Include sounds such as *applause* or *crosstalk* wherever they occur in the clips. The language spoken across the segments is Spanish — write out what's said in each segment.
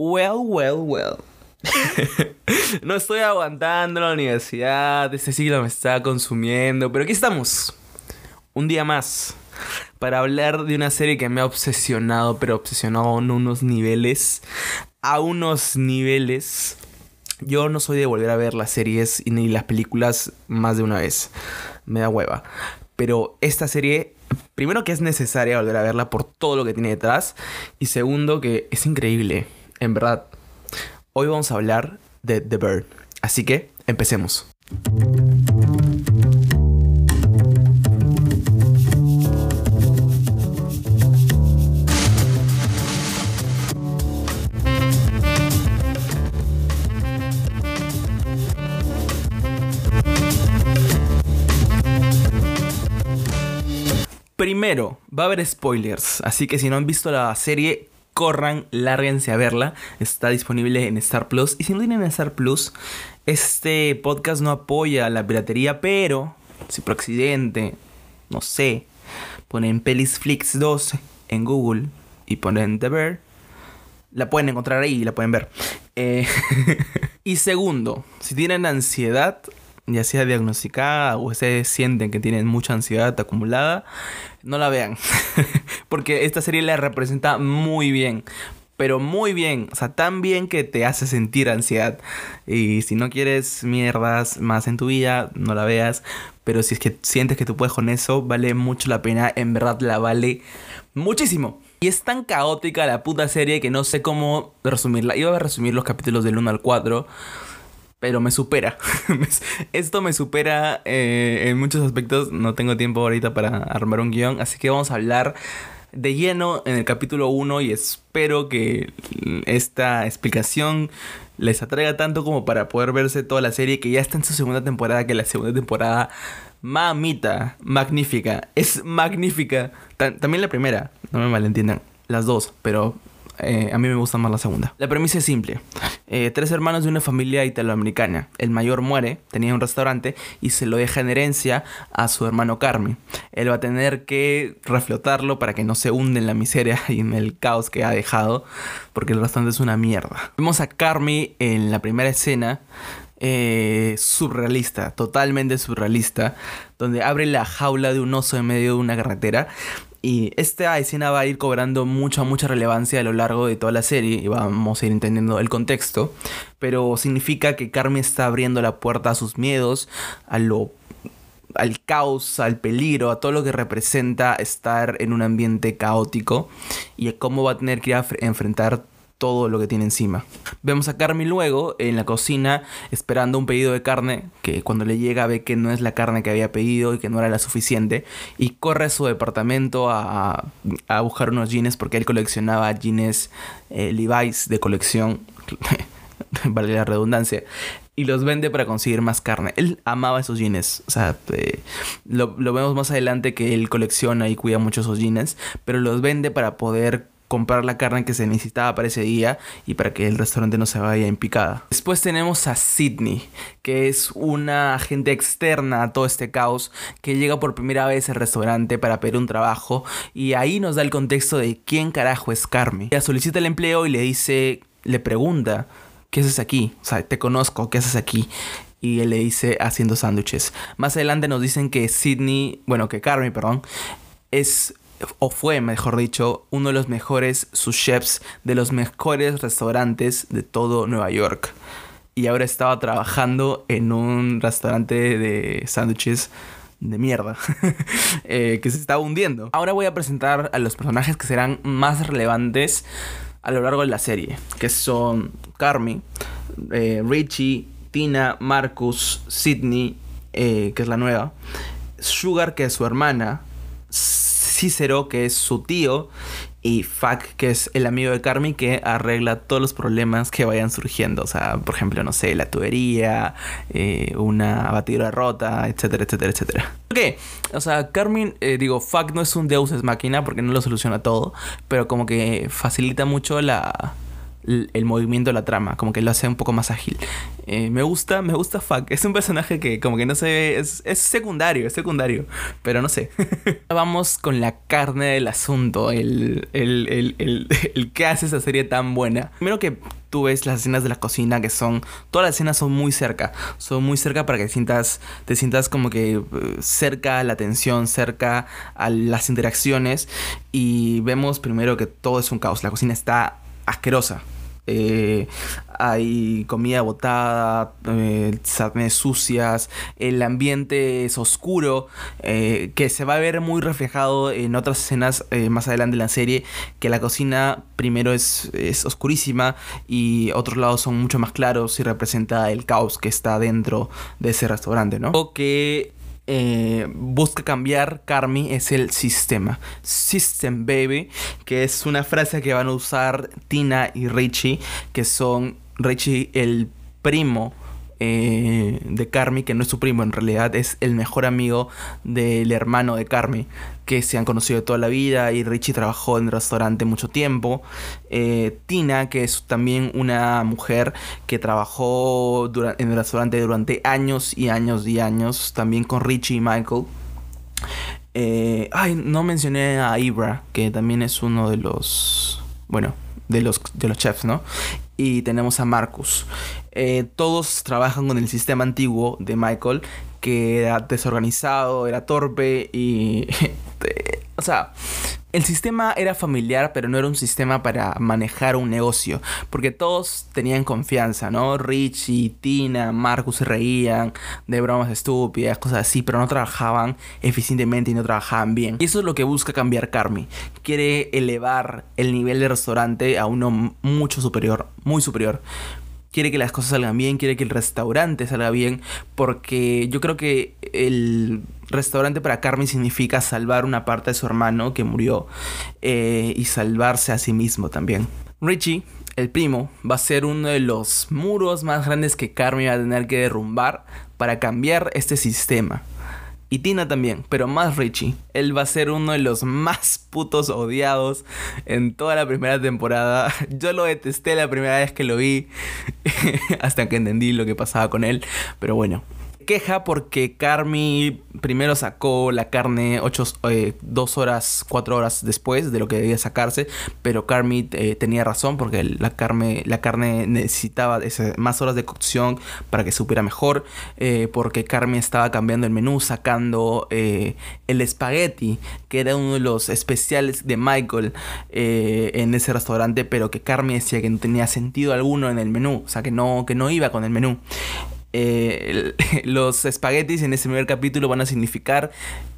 Well, well, well. *laughs* no estoy aguantando la universidad, este siglo me está consumiendo, pero aquí estamos. Un día más para hablar de una serie que me ha obsesionado, pero obsesionado en unos niveles, a unos niveles. Yo no soy de volver a ver las series ni las películas más de una vez. Me da hueva. Pero esta serie, primero que es necesaria volver a verla por todo lo que tiene detrás. Y segundo que es increíble. En verdad, Hoy vamos a hablar de The Bird. Así que empecemos. Primero, va a haber spoilers, así que si no han visto la serie, corran, lárguense a verla. Está disponible en Star Plus. Y si no tienen Star Plus, este podcast no apoya la piratería, pero si por accidente, no sé, ponen Pelis Flix 2 en Google y ponen The Bear, la pueden encontrar ahí y la pueden ver. Eh, *laughs* y segundo, si tienen ansiedad, ya sea diagnosticada o se sienten que tienen mucha ansiedad acumulada, no la vean. *laughs* Porque esta serie la representa muy bien. Pero muy bien, o sea, tan bien que te hace sentir ansiedad. Y si no quieres mierdas más en tu vida, no la veas. Pero si es que sientes que tú puedes con eso, vale mucho la pena. En verdad la vale muchísimo. Y es tan caótica la puta serie que no sé cómo resumirla. Iba a resumir los capítulos del 1 al 4 pero me supera. *laughs* Esto me supera eh, en muchos aspectos. No tengo tiempo ahorita para armar un guion, así que vamos a hablar de lleno en el capítulo 1 y espero que esta explicación les atraiga tanto como para poder verse toda la serie que ya está en su segunda temporada, que la segunda temporada, mamita, magnífica, es magnífica. también la primera, no me malentiendan, las dos, pero eh, a mí me gusta más la segunda. La premisa es simple. Eh, tres hermanos de una familia italoamericana. El mayor muere, tenía un restaurante y se lo deja en herencia a su hermano Carmi. Él va a tener que reflotarlo para que no se hunde en la miseria *laughs* y en el caos que ha dejado, porque el restaurante es una mierda. Vemos a Carmi en la primera escena eh, surrealista, totalmente surrealista, donde abre la jaula de un oso en medio de una carretera y esta escena va a ir cobrando mucha, mucha relevancia a lo largo de toda la serie y vamos a ir entendiendo el contexto. Pero significa que Carmen está abriendo la puerta a sus miedos, a lo al caos, al peligro, a todo lo que representa estar en un ambiente caótico y a cómo va a tener que enfrentar todo lo que tiene encima. Vemos a Carmi luego en la cocina esperando un pedido de carne que cuando le llega ve que no es la carne que había pedido y que no era la suficiente y corre a su departamento a, a buscar unos jeans porque él coleccionaba jeans eh, Levi's de colección, *laughs* vale la redundancia, y los vende para conseguir más carne. Él amaba esos jeans. O sea, eh, lo, lo, vemos más adelante que él colecciona y cuida mucho esos jeans, pero los vende para poder comprar la carne que se necesitaba para ese día y para que el restaurante no se vaya en picada. Después tenemos a Sidney, que es una agente externa a todo este caos que llega por primera vez al restaurante para pedir un trabajo y ahí nos da el contexto de quién carajo es Carmi. Ella solicita el empleo y le dice, le pregunta, ¿qué haces aquí? O sea, te conozco, ¿qué haces aquí? y él le dice haciendo sándwiches. Más adelante nos dicen que Sidney, bueno, que Carmi, perdón, es o fue, mejor dicho, uno de los mejores sus chefs de los mejores restaurantes de todo Nueva York. Y ahora estaba trabajando en un restaurante de sándwiches de mierda *laughs* eh, que se estaba hundiendo. Ahora voy a presentar a los personajes que serán más relevantes a lo largo de la serie, que son Carmi, eh, Richie, Tina, Marcus, Sidney, eh, que es la nueva, Sugar, que es su hermana, Cícero, que es su tío, y Fac, que es el amigo de Carmi que arregla todos los problemas que vayan surgiendo. O sea, por ejemplo, no sé, la tubería, eh, una batidora rota, etcétera, etcétera, etcétera. Ok, o sea, Carmen, eh, digo, Fac no es un deus es máquina porque no lo soluciona todo, pero como que facilita mucho la, el, movimiento de la trama, como que lo hace un poco más ágil. Eh, me gusta, me gusta Fuck. *laughs* Es un personaje que como que no sé, es, es secundario, es secundario, pero no sé. *laughs* Vamos con la carne del asunto, el, el, el, el, *laughs* el que hace esa serie tan buena. Primero que tú ves las escenas de la cocina que son todas las escenas son muy cerca son muy cerca para que sientas te sientas como que eh, cerca a la atención cerca a las interacciones y vemos primero que todo es un caos la cocina está asquerosa eh, hay comida botada, eh, sucias, el ambiente es oscuro, eh, que se va a ver muy reflejado en otras escenas eh, más adelante en la serie, que la cocina primero es, es oscurísima y otros lados son mucho más claros y representa el caos que está dentro de ese restaurante, ¿no? O que eh, busca cambiar Carmi es el sistema. System Baby, que es una frase que van a usar Tina y Richie, que son Richie el primo eh, de Carmi, que no es su primo, en realidad es el mejor amigo del hermano de Carmi, que se han conocido de toda la vida y Richie trabajó en el restaurante mucho tiempo. Eh, Tina, que es también una mujer que trabajó en el restaurante durante años y años y años, también con Richie y Michael. Eh, ay, no mencioné a Ibra, que también es uno de los, bueno, de los, de los chefs, ¿no? y tenemos a Marcus. Eh, todos trabajan con el sistema antiguo de Michael, que era desorganizado, era torpe y... *laughs* o sea, el sistema era familiar, pero no era un sistema para manejar un negocio, porque todos tenían confianza, ¿no? Richie, Tina, Marcus reían de bromas estúpidas, cosas así, pero no trabajaban eficientemente y no trabajaban bien. Y eso es lo que busca cambiar Carmi. Quiere elevar el nivel de restaurante a uno mucho superior, muy superior quiere que las cosas salgan bien, quiere que el restaurante salga bien, porque yo creo que el restaurante para Carmen significa salvar una parte de su hermano que murió eh, y salvarse a sí mismo también. Richie, el primo, va a ser uno de los muros más grandes que Carmen va a tener que derrumbar para cambiar este sistema. Y Tina también, pero más Richie. Él va a ser uno de los más putos odiados en toda la primera temporada. *laughs* Yo lo detesté la primera vez que lo vi, *laughs* hasta que entendí lo que pasaba con él. Pero bueno, queja porque Carmi primero sacó la carne 8, eh, dos horas, cuatro horas después de lo que debía sacarse, pero Carmi eh, tenía razón porque la carne, la carne necesitaba más horas de cocción para que supiera mejor, eh, porque Carmi estaba cambiando el menú, sacando el espagueti, que era uno de los especiales de Michael en ese restaurante, pero que Carmi decía que no tenía sentido alguno en el menú, o sea, que no, que no iba con el menú. Eh, *laughs* los espaguetis en ese primer capítulo van a significar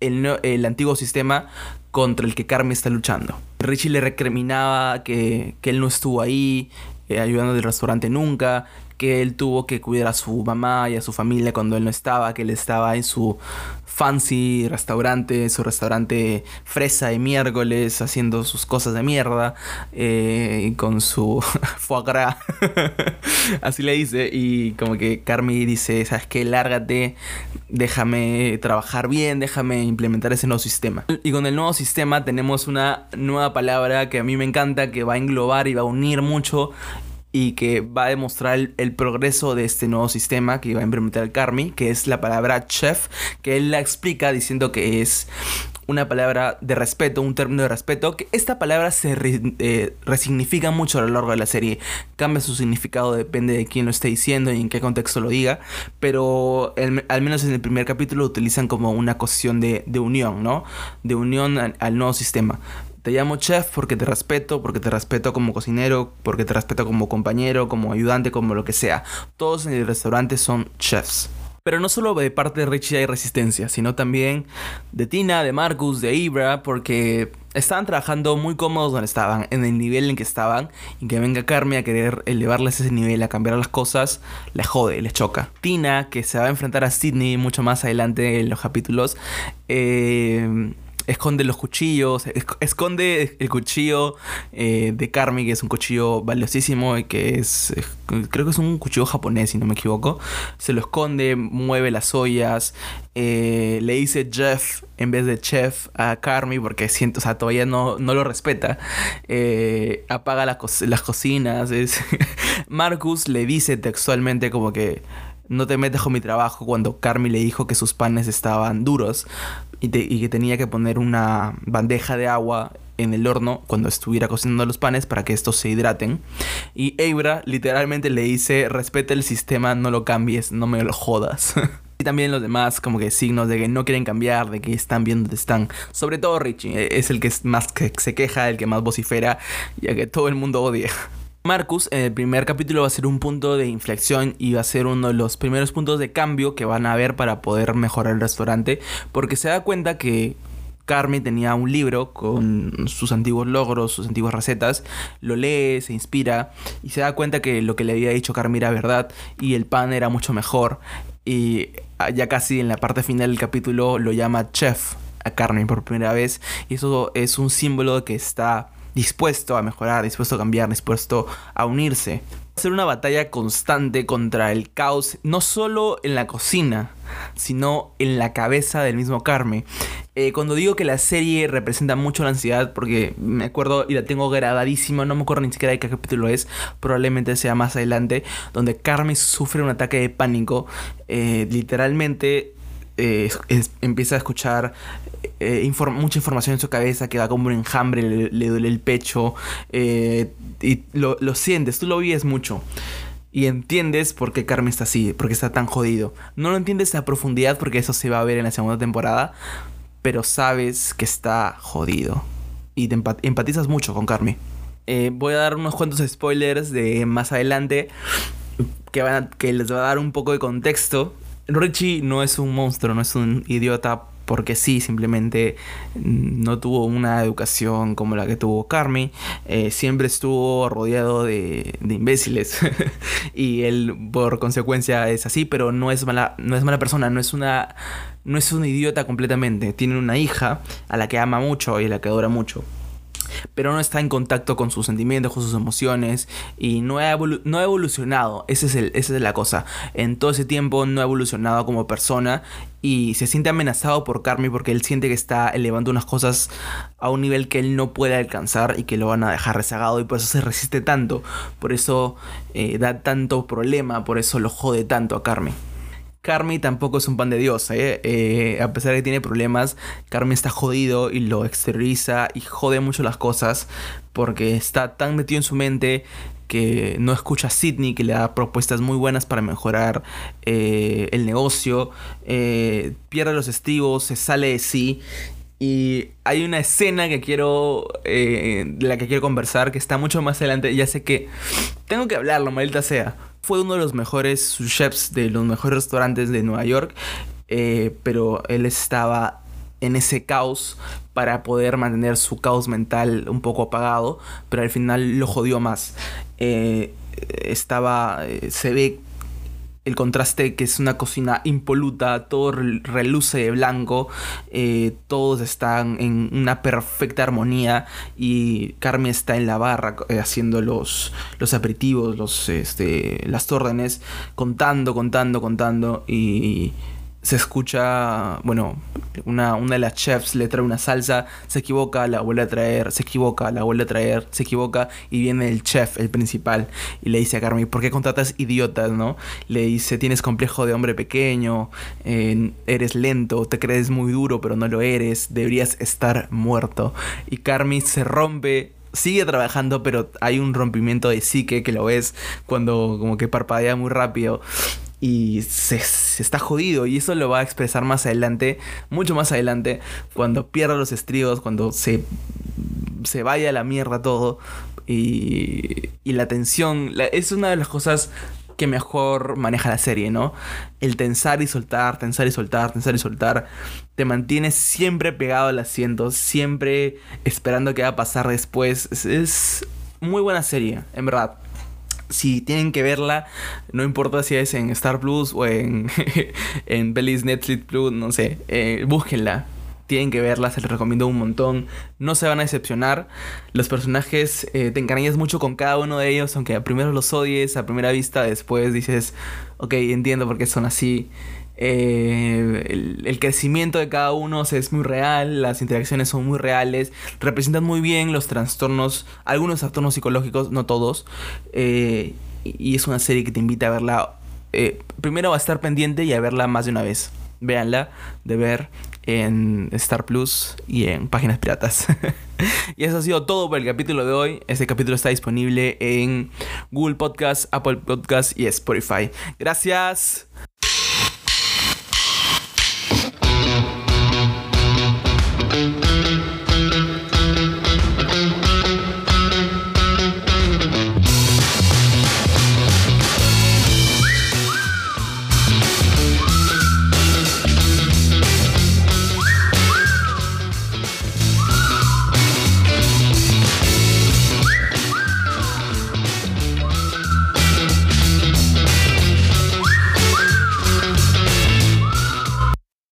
el, antiguo sistema contra el que Carmen está luchando. Richie le recriminaba que, él no estuvo ahí, eh, ayudando del restaurante nunca, que él tuvo que cuidar a su mamá y a su familia cuando él no estaba, que él estaba en su fancy restaurante, su restaurante fresa de miércoles, haciendo sus cosas de mierda, eh, con su *laughs* foie gras, *laughs* así le dice, y como que Carmi dice, ¿sabes qué? Lárgate, déjame trabajar bien, déjame implementar ese nuevo sistema. Y con el nuevo sistema tenemos una nueva palabra que a mí me encanta, que va a englobar y va a unir mucho y que va a demostrar el, progreso de este nuevo sistema que va a implementar el Carmi, que es la palabra chef, que él la explica diciendo que es una palabra de respeto, un término de respeto, que esta palabra se eh, resignifica mucho a lo largo de la serie, cambia su significado, depende de quién lo esté diciendo y en qué contexto lo diga, pero al menos en el primer capítulo lo utilizan como una cuestión de, unión, ¿no? De unión al nuevo sistema. Te llamo chef porque te respeto, porque te respeto como cocinero, porque te respeto como compañero, como ayudante, como lo que sea. Todos en el restaurante son chefs. Pero no solo de parte de Richie hay resistencia, sino también de Tina, de Marcus, de Ibra, porque estaban trabajando muy cómodos donde estaban, en el nivel en que estaban, y que venga Carmen a querer elevarles ese nivel, a cambiar las cosas, les jode, les choca. Tina, que se va a enfrentar a Sidney mucho más adelante en los capítulos, eh esconde los cuchillos, esconde el cuchillo eh, de Carmi, que es un cuchillo valiosísimo y que es, creo que es un cuchillo japonés, si no me equivoco. Se lo esconde, mueve las ollas, eh, le dice Jeff en vez de Chef a Carmi porque siento, o sea, todavía no, no lo respeta. Eh, apaga las cocinas. *laughs* Marcus le dice textualmente como que no te metas con mi trabajo cuando Carmi le dijo que sus panes estaban duros y, que tenía que poner una bandeja de agua en el horno cuando estuviera cocinando los panes para que estos se hidraten. Y Eibra literalmente le dice, respeta el sistema, no lo cambies, no me lo jodas. *laughs* y también los demás como que signos de que no quieren cambiar, de que están viendo dónde están. Sobre todo Richie, e-, es el que más se queja, el que más vocifera, ya que todo el mundo odia. Marcus en el primer capítulo va a ser un punto de inflexión y va a ser uno de los primeros puntos de cambio que van a ver para poder mejorar el restaurante porque se da cuenta que Carmen tenía un libro con sus antiguos logros, sus antiguas recetas, lo lee, se inspira y se da cuenta que lo que le había dicho Carmen era verdad y el pan era mucho mejor y ya casi en la parte final del capítulo lo llama chef a Carmen por primera vez y eso es un símbolo que está dispuesto a mejorar, dispuesto a cambiar, dispuesto a unirse. Hacer una batalla constante contra el caos, no solo en la cocina, sino en la cabeza del mismo Carmen. Eh, cuando digo que la serie representa mucho la ansiedad, porque me acuerdo y la tengo grabadísima, no me acuerdo ni siquiera de qué capítulo es, probablemente sea más adelante, donde Carmen sufre un ataque de pánico, eh, literalmente eh, empieza a escuchar eh, mucha información en su cabeza, que da como un enjambre, le, duele el pecho, eh, y lo, sientes, tú lo vives mucho. Y entiendes por qué Carmen está así, porque está tan jodido. No lo entiendes a profundidad porque eso se va a ver en la segunda temporada, pero sabes que está jodido. Y te empatizas mucho con Carmen. voy a dar unos cuantos spoilers de más adelante que, van que les va a dar un poco de contexto Richie no es un monstruo, no es un idiota porque sí, simplemente no tuvo una educación como la que tuvo Carmi. Eh, siempre estuvo rodeado de, imbéciles. *laughs* y él, por consecuencia, es así, pero no es mala, no es mala persona, no es una. No es un idiota completamente. Tiene una hija a la que ama mucho y a la que adora mucho pero no está en contacto con sus sentimientos, con sus emociones y no ha, no ha evolucionado. Ese es el, esa es la cosa. En todo ese tiempo no ha evolucionado como persona y se siente amenazado por Carmi porque él siente que está elevando unas cosas a un nivel que él no puede alcanzar y que lo van a dejar rezagado y por eso se resiste tanto, por eso eh, da tanto problema, por eso lo jode tanto a Carmi. Carmi tampoco es un pan de Dios, ¿eh? ¿eh? a pesar de que tiene problemas, Carmi está jodido y lo exterioriza y jode mucho las cosas porque está tan metido en su mente que no escucha a Sidney, que le da propuestas muy buenas para mejorar eh, el negocio, eh, pierde los estribos, se sale de sí. Y hay una escena que quiero, de la que quiero conversar, que está mucho más adelante. Ya sé que tengo que hablarlo, maldita sea fue uno de los mejores chefs de los mejores restaurantes de Nueva York, eh, pero él estaba en ese caos para poder mantener su caos mental un poco apagado, pero al final lo jodió más. Eh, estaba, eh, se ve el contraste que es una cocina impoluta, todo reluce de blanco, eh, todos están en una perfecta armonía y Carmen está en la barra eh, haciendo los, los aperitivos, los, este, las órdenes, contando, contando, contando y se escucha, bueno, una, una de las chefs le trae una salsa, se equivoca, la vuelve a traer, se equivoca, la vuelve a traer, se equivoca y viene el chef, el principal, y le dice a Carmen, ¿por qué contratas idiotas, no? Le dice, tienes complejo de hombre pequeño, eres lento, te crees muy duro, pero no lo eres, deberías estar muerto. Y Carmen se rompe sigue trabajando, pero hay un rompimiento de psique que lo ves cuando como que parpadea muy rápido y se, está jodido y eso lo va a expresar más adelante, mucho más adelante, cuando pierda los estribos, cuando se, se vaya a la mierda todo y, y la tensión, es una de las cosas que mejor maneja la serie, ¿no? El tensar y soltar, tensar y soltar, tensar y soltar, te mantiene siempre pegado al asiento, siempre esperando qué va a pasar después. es muy buena serie, en verdad si tienen que verla, no importa si es en Star Plus o en, *laughs* en Netflix Plus, no sé, eh, búsquenla. tienen que verla, se les recomiendo un montón. No se van a decepcionar. Los personajes eh, te encariñas mucho con cada uno de ellos, aunque primero los odies a primera vista, después dices, ok, entiendo por qué son así. Eh, el, crecimiento de cada uno es muy real, las interacciones son muy reales, representan muy bien los trastornos, algunos trastornos psicológicos, no todos. Eh, y es una serie que te invita a verla. Eh, primero a estar pendiente y a verla más de una vez. Véanla de ver en Star Plus y en páginas piratas. *laughs* y eso ha sido todo por el capítulo de hoy. Este capítulo está disponible en Google Podcast, Apple Podcast y Spotify. Gracias.